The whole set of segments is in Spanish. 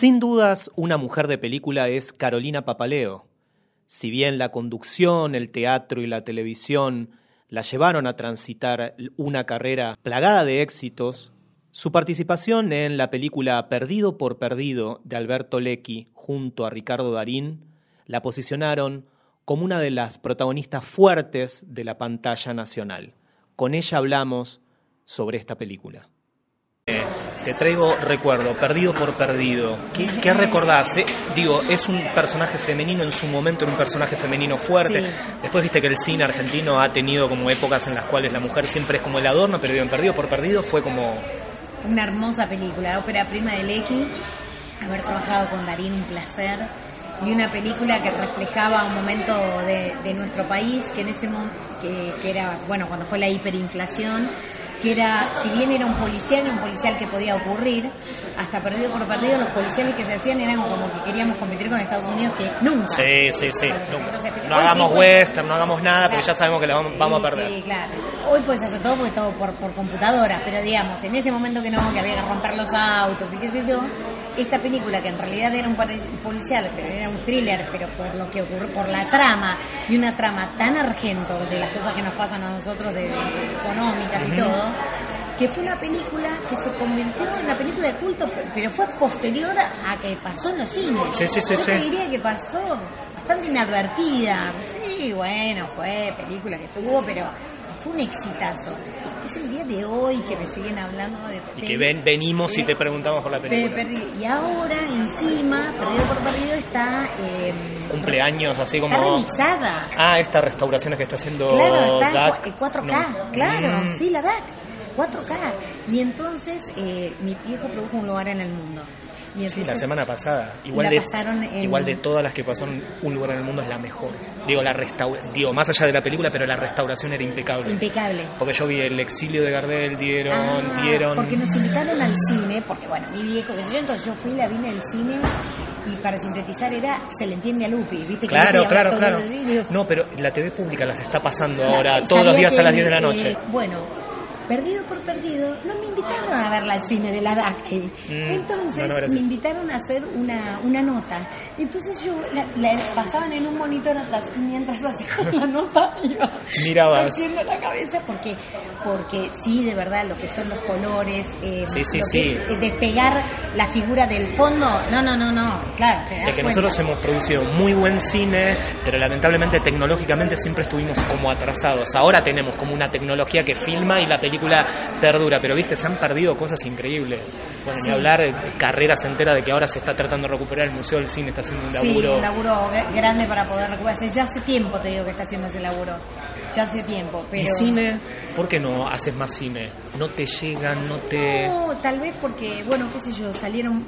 Sin dudas, una mujer de película es Carolina Papaleo. Si bien la conducción, el teatro y la televisión la llevaron a transitar una carrera plagada de éxitos, su participación en la película Perdido por Perdido de Alberto Lecchi junto a Ricardo Darín la posicionaron como una de las protagonistas fuertes de la pantalla nacional. Con ella hablamos sobre esta película. Eh, te traigo recuerdo, perdido por perdido. ¿Qué, recordás? Eh, digo, es un personaje femenino, en su momento era un personaje femenino fuerte. Después viste que el cine argentino ha tenido como épocas en las cuales la mujer siempre es como el adorno, pero en perdido por perdido fue como... Una hermosa película, ópera prima de Lecky, haber trabajado con Darín, un placer y una película que reflejaba un momento de, nuestro país que en ese que, que era bueno cuando fue la hiperinflación que era, si bien era un policial un policial que podía ocurrir, hasta perdido por perdido, los policiales que se hacían eran como que queríamos competir con Estados Unidos, que nunca. Sí, sí, sí. No, hagamos western, no hagamos nada, porque ya sabemos que la vamos, a perder. Sí, claro. Hoy puedes hacer todo porque todo por, por computadora, pero digamos, en ese momento que no, que había que romper los autos y qué sé yo, esta película que en realidad era un policial, pero era un thriller, pero por lo que ocurrió, por la trama y una trama tan argento de las cosas que nos pasan a nosotros de, económicas y todo, que fue una película que se convirtió en una película de culto, pero fue posterior a que pasó en los cines. Sí, sí, sí, Yo diría que pasó bastante inadvertida. Sí, bueno, fue película que tuvo, pero fue un exitazo. Es el día de hoy que me siguen hablando de... Y que ven, venimos y te preguntamos por la película. Y ahora, encima, Perdido por Perdido está... Eh, Cumpleaños, así como... Está remixada. Ah, estas restauraciones que está haciendo Claro, está en 4K, claro, mm. sí, la DAC. 4K. Y entonces eh, mi viejo produjo un lugar en el mundo sí, la semana pasada. Igual, de, igual de todas las que pasaron, Un lugar en el mundo es la mejor. Digo, la digo, más allá de la película, pero la restauración era impecable. Impecable. Porque yo vi el exilio de Gardel, dieron, ah, dieron. Porque nos invitaron al cine, porque bueno, mi viejo, que yo, entonces yo fui, la vine al cine y para sintetizar era se le entiende a Lupi, ¿viste? claro, claro, claro. no, pero la TV pública las está pasando ahora todos los días a las 10 de la noche. bueno, perdido por perdido, no me invitaron a verla al cine de la DAC. Mm, Entonces me invitaron a hacer una, una nota. Entonces yo la, pasaban en un monitor atrás y mientras hacía la nota iba haciendo la cabeza porque, porque sí, de verdad, lo que son los colores, eh, sí, sí, sí. despegar la figura del fondo, no, no, no, no, claro. De que nosotros hemos producido muy buen cine, pero lamentablemente tecnológicamente siempre estuvimos como atrasados. Ahora tenemos como una tecnología que filma y la película perdura, pero viste, se han perdido cosas increíbles. Bueno, ni hablar de carreras enteras de que ahora se está tratando de recuperar el Museo del Cine, está haciendo un laburo. Sí, un laburo grande para poder recuperarse. Ya hace tiempo te digo que está haciendo ese laburo. Ya hace tiempo, pero... ¿Y cine? ¿Por qué no haces más cine? ¿No te llegan, no te...? No, tal vez porque, bueno, qué sé yo, salieron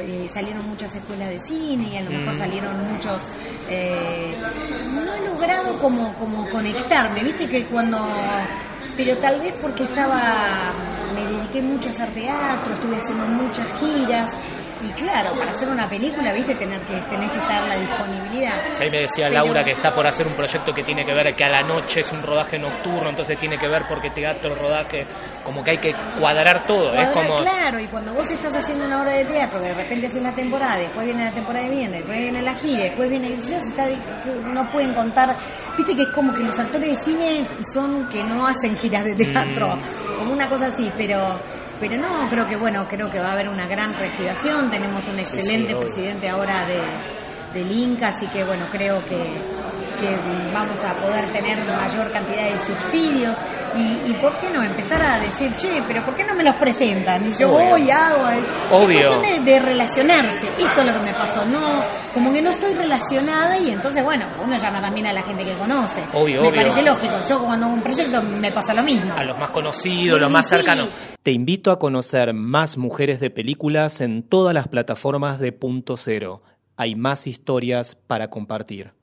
eh, salieron muchas escuelas de cine y a lo mejor mm. salieron muchos... Eh, no he logrado como, como conectarme, viste que cuando... Pero tal vez porque estaba... Me dediqué mucho a hacer teatro, estuve haciendo muchas giras y claro, para hacer una película, viste, tener que, tener que estar la disponibilidad. Sí, ahí me decía Laura que está por hacer un proyecto que tiene que ver que a la noche es un rodaje nocturno, entonces tiene que ver porque teatro, rodaje, como que hay que cuadrar todo. es como... Claro, y cuando vos estás haciendo una obra de teatro, de repente haces la temporada, después viene la temporada de viene, después viene la gira, después viene, yo, está, no pueden contar, viste que es como que los actores de cine son que no hacen giras de teatro, mm. como una cosa así, pero pero no, creo que bueno, creo que va a haber una gran reactivación. Tenemos un excelente presidente ahora de, del Inca, así que bueno, creo que, que vamos a poder tener mayor cantidad de subsidios. Y, y, por qué no empezar a decir, che, pero ¿por qué no me los presentan? Y yo voy, hago. Obvio. De, de, relacionarse. Esto es lo que me pasó. No, como que no estoy relacionada y entonces, bueno, uno llama también a la gente que conoce. Obvio, me obvio. parece lógico. Yo cuando hago un proyecto me pasa lo mismo. A los más conocidos, los más cercanos. Te invito a conocer más mujeres de películas en todas las plataformas de Punto Cero. Hay más historias para compartir.